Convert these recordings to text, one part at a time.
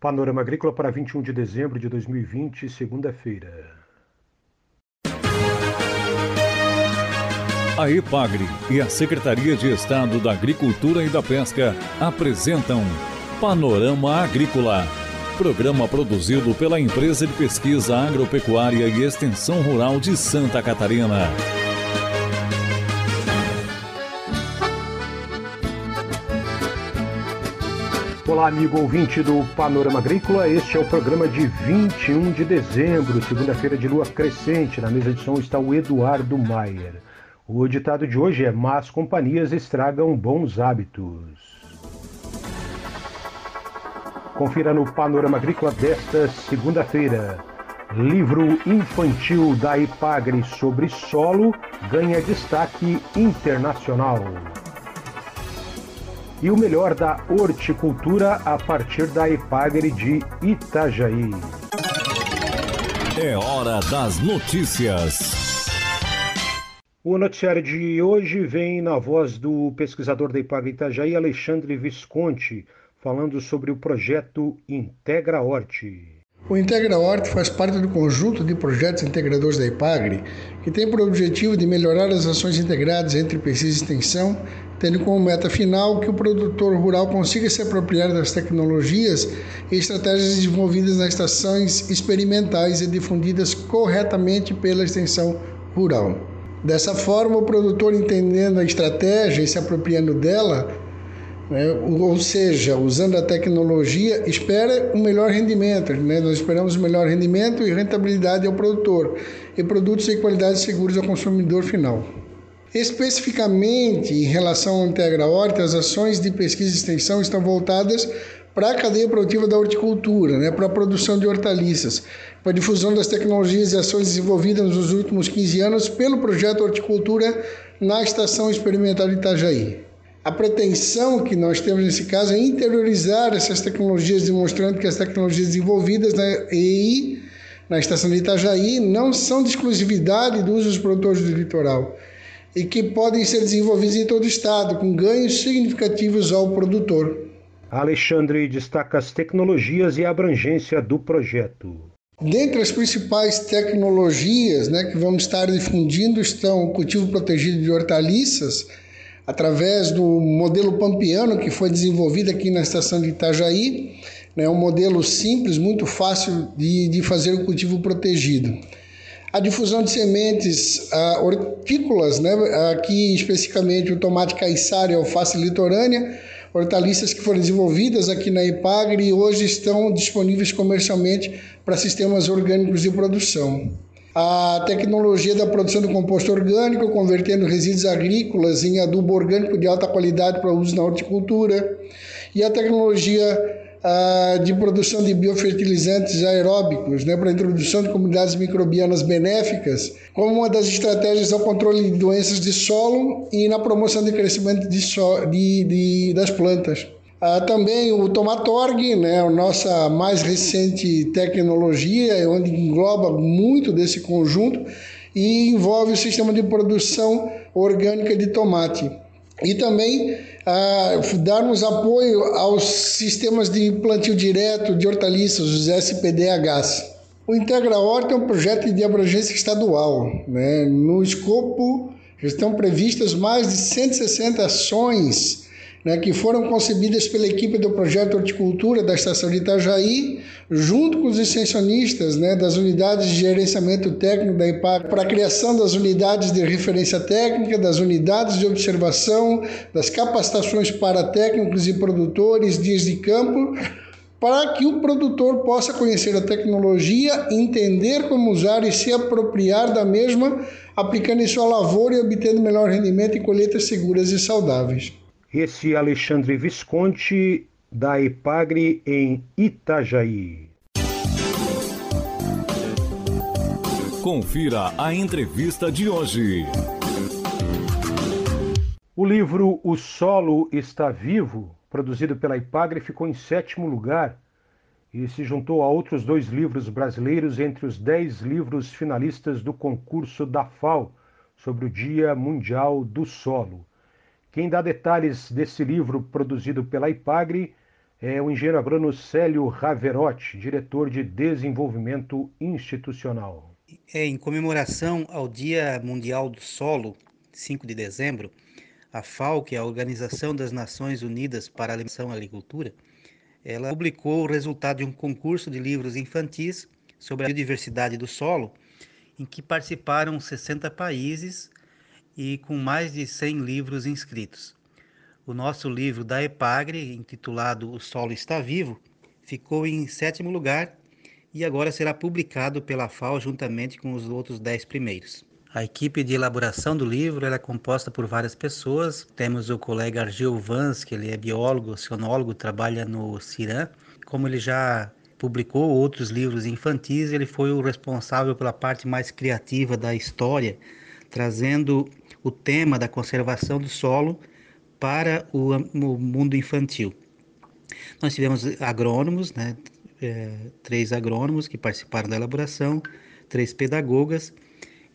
Panorama Agrícola para 21 de dezembro de 2020, segunda-feira. A EPAGRE e a Secretaria de Estado da Agricultura e da Pesca apresentam Panorama Agrícola, programa produzido pela Empresa de Pesquisa Agropecuária e Extensão Rural de Santa Catarina. Olá, amigo ouvinte do Panorama Agrícola. Este é o programa de 21 de dezembro, segunda-feira de lua crescente. Na mesa de som está o Eduardo Maier. O ditado de hoje é: Más companhias estragam bons hábitos. Confira no Panorama Agrícola desta segunda-feira. Livro infantil da IPAGRE sobre solo ganha destaque internacional. E o melhor da horticultura a partir da IPAGRE de Itajaí. É hora das notícias. O noticiário de hoje vem na voz do pesquisador da IPAG Itajaí, Alexandre Visconti, falando sobre o projeto Integra Horte. O Integra Horte faz parte do conjunto de projetos integradores da IPAGRE, que tem por objetivo de melhorar as ações integradas entre pesquisa e extensão, tendo como meta final que o produtor rural consiga se apropriar das tecnologias e estratégias desenvolvidas nas estações experimentais e difundidas corretamente pela extensão rural. Dessa forma, o produtor entendendo a estratégia e se apropriando dela, né, ou seja, usando a tecnologia, espera um melhor rendimento. Né? Nós esperamos o melhor rendimento e rentabilidade ao produtor e produtos de qualidade seguros ao consumidor final. Especificamente em relação ao Integra Horta, as ações de pesquisa e extensão estão voltadas para a cadeia produtiva da horticultura, né, para a produção de hortaliças, para a difusão das tecnologias e ações desenvolvidas nos últimos 15 anos pelo projeto Horticultura na Estação Experimental de Itajaí. A pretensão que nós temos nesse caso é interiorizar essas tecnologias, demonstrando que as tecnologias desenvolvidas na EI, na estação de Itajaí, não são de exclusividade dos produtores do litoral e que podem ser desenvolvidas em todo o estado, com ganhos significativos ao produtor. Alexandre destaca as tecnologias e a abrangência do projeto. Dentre as principais tecnologias né, que vamos estar difundindo estão o cultivo protegido de hortaliças, através do modelo pampiano que foi desenvolvido aqui na estação de Itajaí. É né, um modelo simples, muito fácil de, de fazer o cultivo protegido. A difusão de sementes uh, hortícolas, né, aqui especificamente o tomate caiçara e alface litorânea, hortaliças que foram desenvolvidas aqui na Ipagre e hoje estão disponíveis comercialmente para sistemas orgânicos de produção. A tecnologia da produção do composto orgânico, convertendo resíduos agrícolas em adubo orgânico de alta qualidade para uso na horticultura. E a tecnologia de produção de biofertilizantes aeróbicos, né, para a introdução de comunidades microbianas benéficas, como uma das estratégias ao controle de doenças de solo e na promoção de crescimento de so de, de, das plantas. Ah, também o Tomatorg, né, a nossa mais recente tecnologia, onde engloba muito desse conjunto e envolve o sistema de produção orgânica de tomate e também ah, darmos apoio aos sistemas de plantio direto de hortaliças, os SPDHs. O Integra Horta é um projeto de abrangência estadual. Né? No escopo estão previstas mais de 160 ações né, que foram concebidas pela equipe do projeto Horticultura da Estação de Itajaí, junto com os extensionistas né, das unidades de gerenciamento técnico da IPAC, para a criação das unidades de referência técnica, das unidades de observação, das capacitações para técnicos e produtores, dias de campo, para que o produtor possa conhecer a tecnologia, entender como usar e se apropriar da mesma, aplicando em sua lavoura e obtendo melhor rendimento e colheitas seguras e saudáveis. Esse Alexandre Visconti, da Epagre em Itajaí. Confira a entrevista de hoje. O livro O Solo Está Vivo, produzido pela Ipagre, ficou em sétimo lugar e se juntou a outros dois livros brasileiros entre os dez livros finalistas do concurso da FAO sobre o Dia Mundial do Solo. Quem dá detalhes desse livro produzido pela Ipagre é o engenheiro agrônomo Célio Raverotti, diretor de Desenvolvimento Institucional. É, em comemoração ao Dia Mundial do Solo, 5 de dezembro, a FAO, que é a Organização das Nações Unidas para a Alimentação e Agricultura, ela publicou o resultado de um concurso de livros infantis sobre a biodiversidade do solo, em que participaram 60 países e com mais de 100 livros inscritos. O nosso livro da EPAGRE, intitulado O Solo Está Vivo, ficou em sétimo lugar e agora será publicado pela FAO juntamente com os outros dez primeiros. A equipe de elaboração do livro é composta por várias pessoas. Temos o colega Argil Vans, que ele é biólogo, oceanólogo, trabalha no CIRAM. Como ele já publicou outros livros infantis, ele foi o responsável pela parte mais criativa da história, trazendo o tema da conservação do solo para o, o mundo infantil. Nós tivemos agrônomos, né, é, três agrônomos que participaram da elaboração, três pedagogas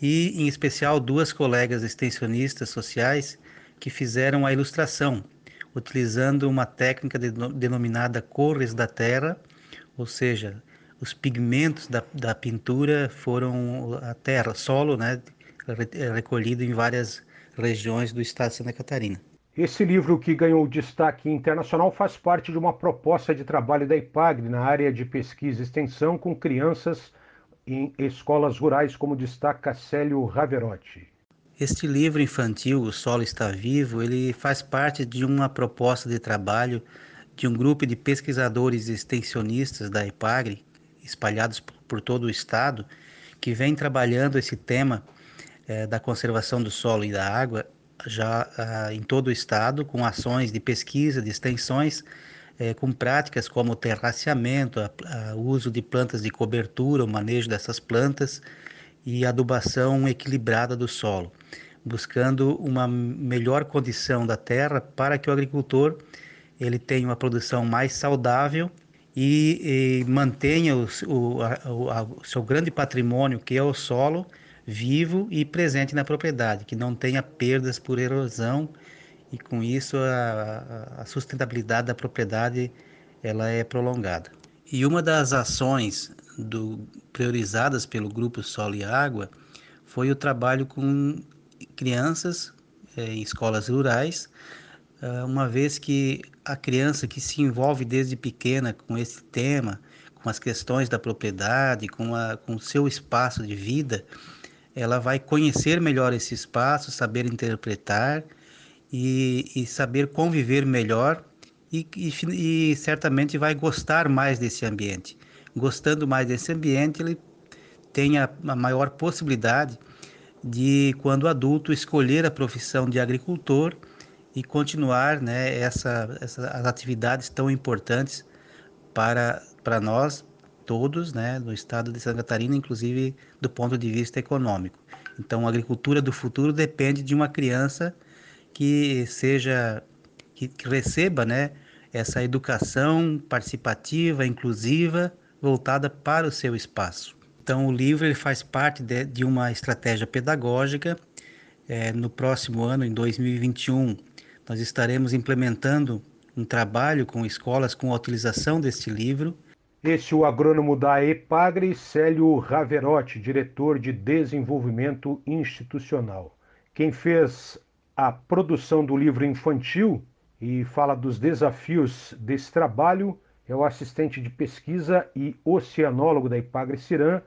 e, em especial, duas colegas extensionistas sociais que fizeram a ilustração, utilizando uma técnica de, denominada cores da terra, ou seja, os pigmentos da, da pintura foram a terra, solo, né, recolhido em várias regiões do estado de Santa Catarina. Esse livro, que ganhou destaque internacional, faz parte de uma proposta de trabalho da IPAGRE na área de pesquisa e extensão com crianças em escolas rurais, como destaca Célio Raverotti. Este livro infantil, O Solo Está Vivo, ele faz parte de uma proposta de trabalho de um grupo de pesquisadores extensionistas da IPAGRE, espalhados por todo o estado, que vem trabalhando esse tema é, da conservação do solo e da água já ah, em todo o estado, com ações de pesquisa, de extensões, eh, com práticas como terraceamento, o uso de plantas de cobertura, o manejo dessas plantas e adubação equilibrada do solo, buscando uma melhor condição da terra para que o agricultor ele tenha uma produção mais saudável e, e mantenha o, o, a, o seu grande patrimônio, que é o solo, vivo e presente na propriedade, que não tenha perdas por erosão e com isso a, a sustentabilidade da propriedade ela é prolongada. E uma das ações do, priorizadas pelo grupo Solo e Água foi o trabalho com crianças é, em escolas rurais, ah, uma vez que a criança que se envolve desde pequena com esse tema, com as questões da propriedade, com, com o seu espaço de vida, ela vai conhecer melhor esse espaço, saber interpretar e, e saber conviver melhor e, e, e, certamente vai gostar mais desse ambiente. Gostando mais desse ambiente, ele tem a, a maior possibilidade de, quando adulto, escolher a profissão de agricultor e continuar né, essa, essa, as atividades tão importantes para, para nós, todos, né, no estado de Santa Catarina, inclusive do ponto de vista econômico. Então, a agricultura do futuro depende de uma criança que seja que, que receba, né, essa educação participativa, inclusiva, voltada para o seu espaço. Então, o livro ele faz parte de, de uma estratégia pedagógica. É, no próximo ano, em 2021, nós estaremos implementando um trabalho com escolas com a utilização deste livro este é o agrônomo da EPAGRE, Célio Raverotti, diretor de desenvolvimento institucional. Quem fez a produção do livro infantil e fala dos desafios desse trabalho é o assistente de pesquisa e oceanólogo da EPAGRE Ciran,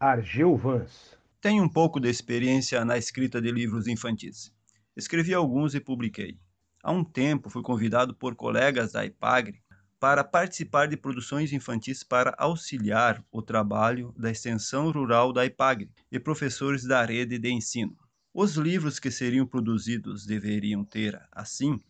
Argel Vans. Tenho um pouco de experiência na escrita de livros infantis. Escrevi alguns e publiquei. Há um tempo fui convidado por colegas da EPAGRE para participar de produções infantis para auxiliar o trabalho da extensão rural da IPAGRE e professores da rede de ensino. Os livros que seriam produzidos deveriam ter, assim,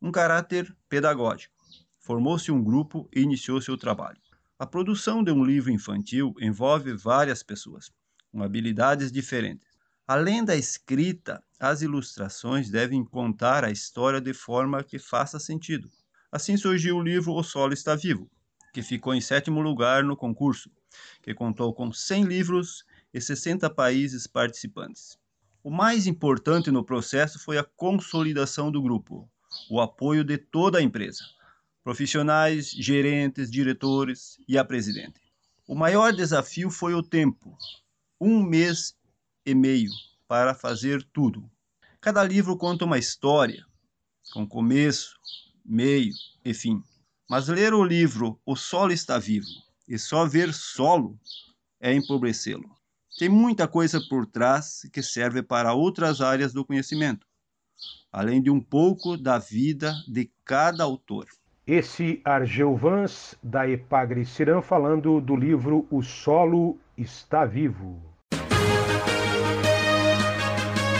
um caráter pedagógico. Formou-se um grupo e iniciou-se o trabalho. A produção de um livro infantil envolve várias pessoas, com habilidades diferentes. Além da escrita, as ilustrações devem contar a história de forma que faça sentido. Assim surgiu o livro O Solo Está Vivo, que ficou em sétimo lugar no concurso, que contou com 100 livros e 60 países participantes. O mais importante no processo foi a consolidação do grupo, o apoio de toda a empresa. profissionais, gerentes, diretores e a presidente. O maior desafio foi o tempo, um mês e meio para fazer tudo. Cada livro conta uma história, com começo, meio e fim. Mas ler o livro O Solo Está Vivo e só ver solo é empobrecê-lo. Tem muita coisa por trás que serve para outras áreas do conhecimento, além de um pouco da vida de cada autor. Esse Argel Vans, da Epagre Cirã, falando do livro O Solo Está Vivo.